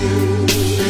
you.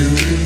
you.